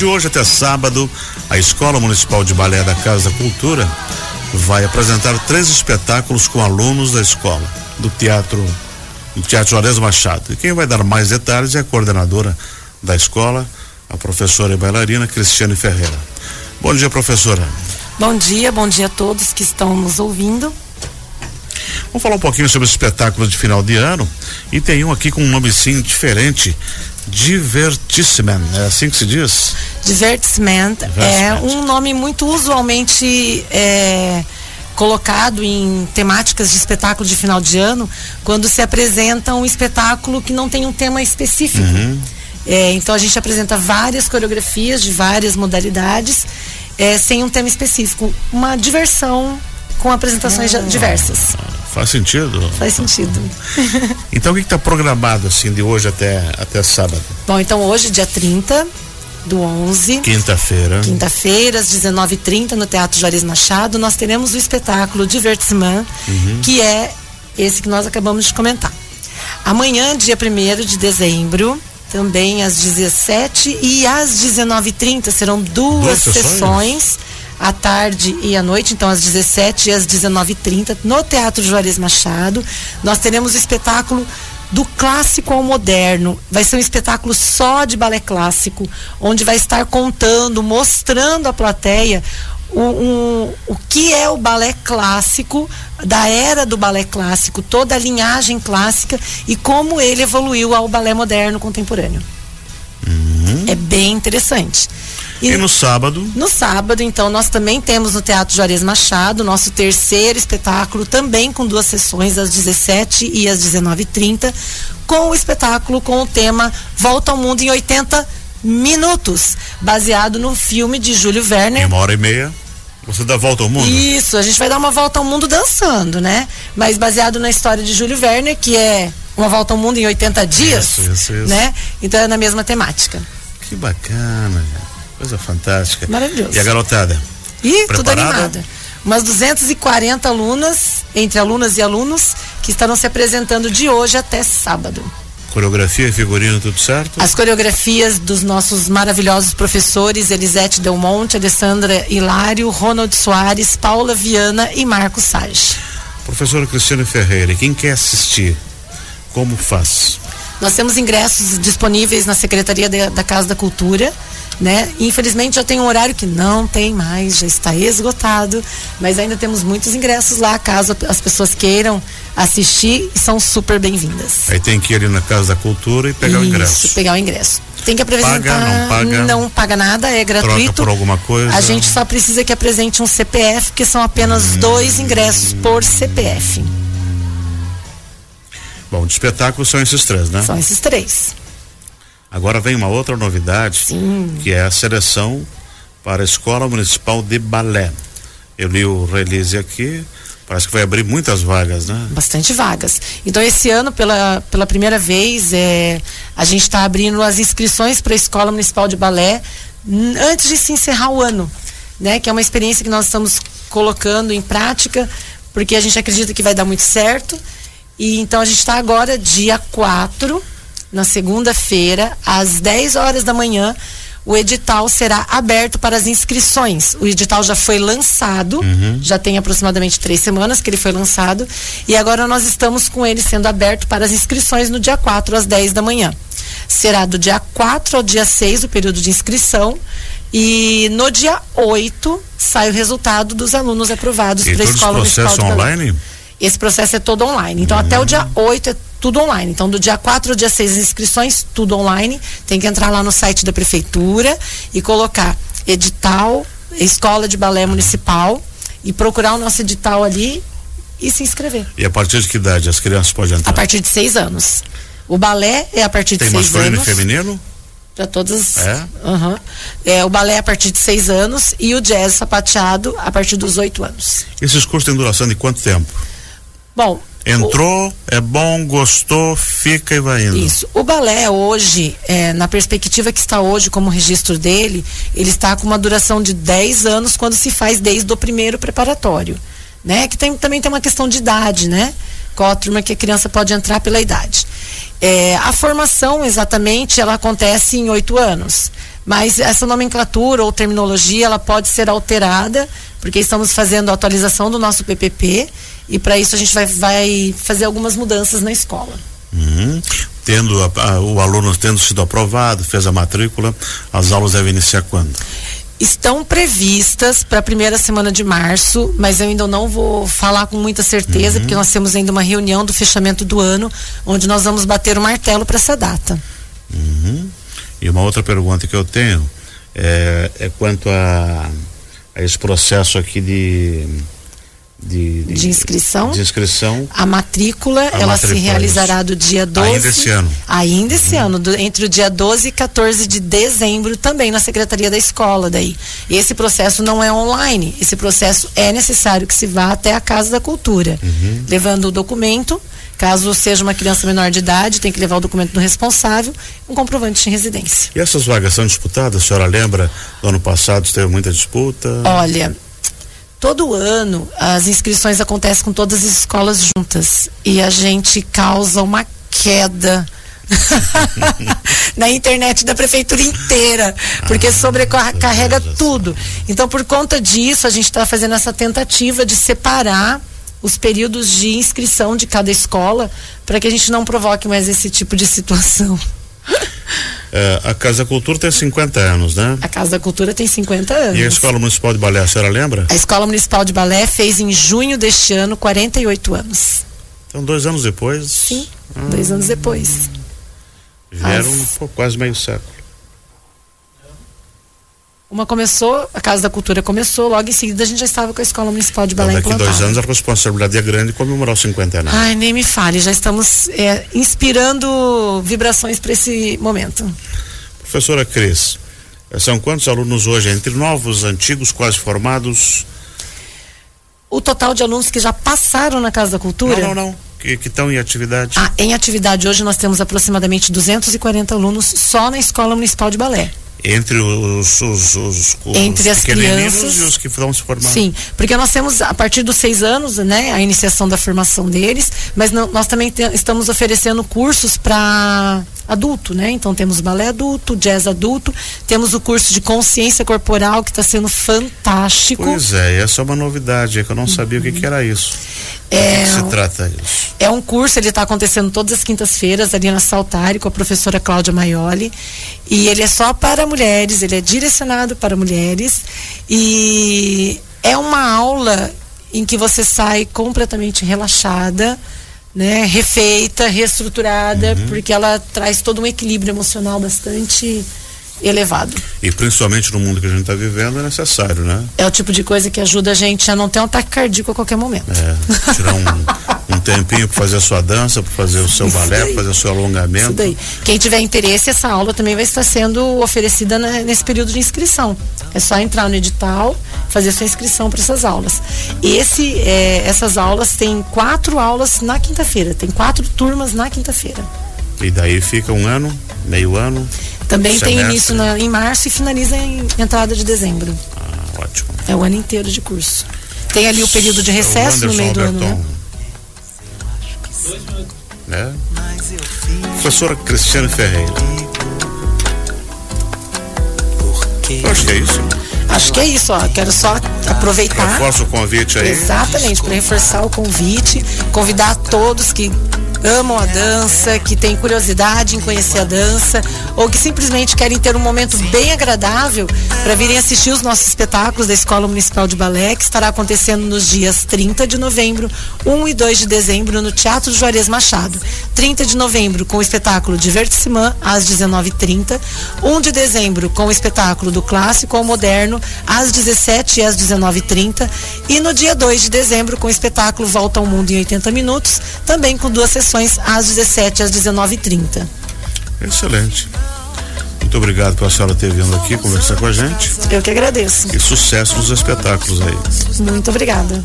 De hoje até sábado, a Escola Municipal de Balé da Casa da Cultura vai apresentar três espetáculos com alunos da escola, do Teatro do Teatro Juarez Machado. E quem vai dar mais detalhes é a coordenadora da escola, a professora e bailarina Cristiane Ferreira. Bom dia, professora. Bom dia, bom dia a todos que estão nos ouvindo. Vamos falar um pouquinho sobre os espetáculos de final de ano. E tem um aqui com um nome sim diferente. Divertissement, é assim que se diz? Divertissement, é um nome muito usualmente é, colocado em temáticas de espetáculo de final de ano, quando se apresenta um espetáculo que não tem um tema específico. Uhum. É, então a gente apresenta várias coreografias de várias modalidades, é, sem um tema específico. Uma diversão com apresentações ah, diversas. Faz sentido? Faz sentido. então o que está programado assim de hoje até, até sábado? Bom, então hoje, dia 30 do 11. Quinta-feira. Quinta-feira, às 19h30, no Teatro Juarez Machado, nós teremos o espetáculo Divertissement, uhum. que é esse que nós acabamos de comentar. Amanhã, dia 1 de dezembro, também às 17 e às 19h30 serão duas, duas sessões. À tarde e à noite, então às 17 e às 19h30, no Teatro Juarez Machado. Nós teremos o espetáculo do clássico ao moderno. Vai ser um espetáculo só de balé clássico, onde vai estar contando, mostrando à plateia o, um, o que é o balé clássico, da era do balé clássico, toda a linhagem clássica e como ele evoluiu ao balé moderno contemporâneo. Uhum. É bem interessante. E, e, no sábado? No sábado, então, nós também temos no Teatro Juarez Machado, nosso terceiro espetáculo, também com duas sessões, às 17 e às 19h30, com o espetáculo com o tema Volta ao Mundo em 80 Minutos, baseado no filme de Júlio Werner. Em uma hora e meia. Você dá volta ao mundo? Isso, a gente vai dar uma volta ao mundo dançando, né? Mas baseado na história de Júlio Werner, que é uma volta ao mundo em 80 dias, isso, isso, isso. né? Então é na mesma temática. Que bacana. Coisa fantástica. Maravilhoso. E a garotada? Ih, tudo animada. Umas 240 alunas, entre alunas e alunos, que estarão se apresentando de hoje até sábado. Coreografia e figurino, tudo certo? As coreografias dos nossos maravilhosos professores Elisete Del Monte, Alessandra Hilário, Ronald Soares, Paula Viana e Marcos Sage. Professora Cristiane Ferreira, quem quer assistir, como faz? Nós temos ingressos disponíveis na Secretaria de, da Casa da Cultura né? Infelizmente já tem um horário que não tem mais, já está esgotado, mas ainda temos muitos ingressos lá, caso as pessoas queiram assistir, são super bem-vindas. Aí tem que ir ali na Casa da Cultura e pegar Isso, o ingresso. pegar o ingresso. Tem que apresentar. Paga, não paga? Não paga nada, é gratuito. Por alguma coisa? A gente só precisa que apresente um CPF, que são apenas hum. dois ingressos por CPF. Bom, de espetáculo são esses três, né? São esses três. Agora vem uma outra novidade, Sim. que é a seleção para a Escola Municipal de Balé. Eu li o release aqui, parece que vai abrir muitas vagas, né? Bastante vagas. Então esse ano, pela, pela primeira vez, é, a gente está abrindo as inscrições para a Escola Municipal de Balé antes de se encerrar o ano, né? Que é uma experiência que nós estamos colocando em prática, porque a gente acredita que vai dar muito certo. E então a gente está agora, dia 4 na segunda-feira, às 10 horas da manhã, o edital será aberto para as inscrições. O edital já foi lançado, uhum. já tem aproximadamente três semanas que ele foi lançado, e agora nós estamos com ele sendo aberto para as inscrições no dia 4 às 10 da manhã. Será do dia 4 ao dia 6 o período de inscrição. E no dia 8 sai o resultado dos alunos aprovados para a escola municipal. online? Esse processo é todo online. Então, uhum. até o dia 8 é tudo online. Então, do dia 4 ao dia 6, inscrições, tudo online. Tem que entrar lá no site da prefeitura e colocar edital, escola de balé municipal e procurar o nosso edital ali e se inscrever. E a partir de que idade as crianças podem entrar? A partir de seis anos. O balé é a partir de Tem seis anos. Tem masculino e feminino? Para todas. É? Uhum. é? O balé é a partir de seis anos e o jazz sapateado a partir dos oito anos. Esses cursos têm duração de quanto tempo? Bom, Entrou, o... é bom, gostou, fica e vai indo. Isso. O balé hoje, é, na perspectiva que está hoje como registro dele, ele está com uma duração de 10 anos quando se faz desde o primeiro preparatório. Né? Que tem, também tem uma questão de idade, né? Qual a turma que a criança pode entrar pela idade. É, a formação, exatamente, ela acontece em oito anos. Mas essa nomenclatura ou terminologia ela pode ser alterada, porque estamos fazendo a atualização do nosso PPP e para isso a gente vai, vai fazer algumas mudanças na escola. Uhum. Tendo a, a, o aluno tendo sido aprovado, fez a matrícula, as aulas devem iniciar quando? estão previstas para a primeira semana de março, mas eu ainda não vou falar com muita certeza, uhum. porque nós temos ainda uma reunião do fechamento do ano, onde nós vamos bater o martelo para essa data. Uhum. E uma outra pergunta que eu tenho é, é quanto a, a esse processo aqui de de, de, de, inscrição. De inscrição. A matrícula, a ela se realizará do dia 12. Ainda esse ano. Ainda esse uhum. ano, do, entre o dia 12 e 14 de dezembro, também na Secretaria da Escola daí. Esse processo não é online. Esse processo é necessário que se vá até a Casa da Cultura, uhum. levando o documento. Caso seja uma criança menor de idade, tem que levar o documento do responsável, um comprovante de residência. E essas vagas são disputadas? A senhora lembra? No ano passado teve muita disputa? Olha, todo ano as inscrições acontecem com todas as escolas juntas e a gente causa uma queda na internet da prefeitura inteira, porque ah, sobrecarrega tudo. Então, por conta disso, a gente está fazendo essa tentativa de separar os períodos de inscrição de cada escola para que a gente não provoque mais esse tipo de situação. É, a Casa da Cultura tem 50 anos, né? A Casa da Cultura tem 50 anos. E a Escola Municipal de Balé, a senhora lembra? A Escola Municipal de Balé fez em junho deste ano 48 anos. Então, dois anos depois? Sim, ah, dois anos depois. Vieram As... pô, quase meio século. Uma começou, a Casa da Cultura começou, logo em seguida a gente já estava com a Escola Municipal de Balé então, daqui dois anos a responsabilidade é grande comemorar os 50 anos. Ai, nem me fale, já estamos é, inspirando vibrações para esse momento. Professora Cris, são quantos alunos hoje, entre novos, antigos, quase formados? O total de alunos que já passaram na Casa da Cultura? Não, não, não. Que, que estão em atividade? Ah, em atividade hoje nós temos aproximadamente 240 alunos só na Escola Municipal de Balé entre os, os, os, os entre as crianças e os que vão se formar. Sim, porque nós temos a partir dos seis anos, né, a iniciação da formação deles, mas não, nós também te, estamos oferecendo cursos para adulto, né? Então temos balé adulto, jazz adulto, temos o curso de consciência corporal que está sendo fantástico. Pois é, essa é uma novidade, é que eu não sabia uhum. o que, que era isso. É, que se trata isso? É um curso, ele está acontecendo todas as quintas-feiras ali na Saltari com a professora Cláudia Maioli. E ele é só para mulheres, ele é direcionado para mulheres. E é uma aula em que você sai completamente relaxada, né, refeita, reestruturada, uhum. porque ela traz todo um equilíbrio emocional bastante elevado. E principalmente no mundo que a gente está vivendo é necessário, né? É o tipo de coisa que ajuda a gente a não ter um ataque cardíaco a qualquer momento. É, tirar um, um tempinho para fazer a sua dança, para fazer o seu Isso balé, para fazer o seu alongamento. Isso daí. Quem tiver interesse, essa aula também vai estar sendo oferecida na, nesse período de inscrição. É só entrar no edital, fazer sua inscrição para essas aulas. Esse, é, essas aulas têm quatro aulas na quinta-feira, tem quatro turmas na quinta-feira. E daí fica um ano, meio ano? Também semestre. tem início na, em março e finaliza em entrada de dezembro. Ah, ótimo. É o ano inteiro de curso. Tem ali o período de recesso no meio do ano, né? né? Professora Cristiane Ferreira. Eu acho que é isso. Acho que é isso, ó. Quero só aproveitar. Reforça o convite aí. Exatamente, para reforçar o convite, convidar todos que amam a dança, que têm curiosidade em conhecer a dança, ou que simplesmente querem ter um momento bem agradável para virem assistir os nossos espetáculos da Escola Municipal de Balé, que estará acontecendo nos dias 30 de novembro, 1 e 2 de dezembro, no Teatro Juarez Machado. 30 de novembro, com o espetáculo Divertissimã, às 19h30. 1 de dezembro, com o espetáculo do Clássico ao Moderno, às 17 e às 19h30. E no dia 2 de dezembro, com o espetáculo Volta ao Mundo em 80 Minutos, também com duas sessões às 17 às 19h30. Excelente. Muito obrigado pela senhora ter vindo aqui conversar com a gente. Eu que agradeço. E sucesso nos espetáculos aí. Muito obrigada.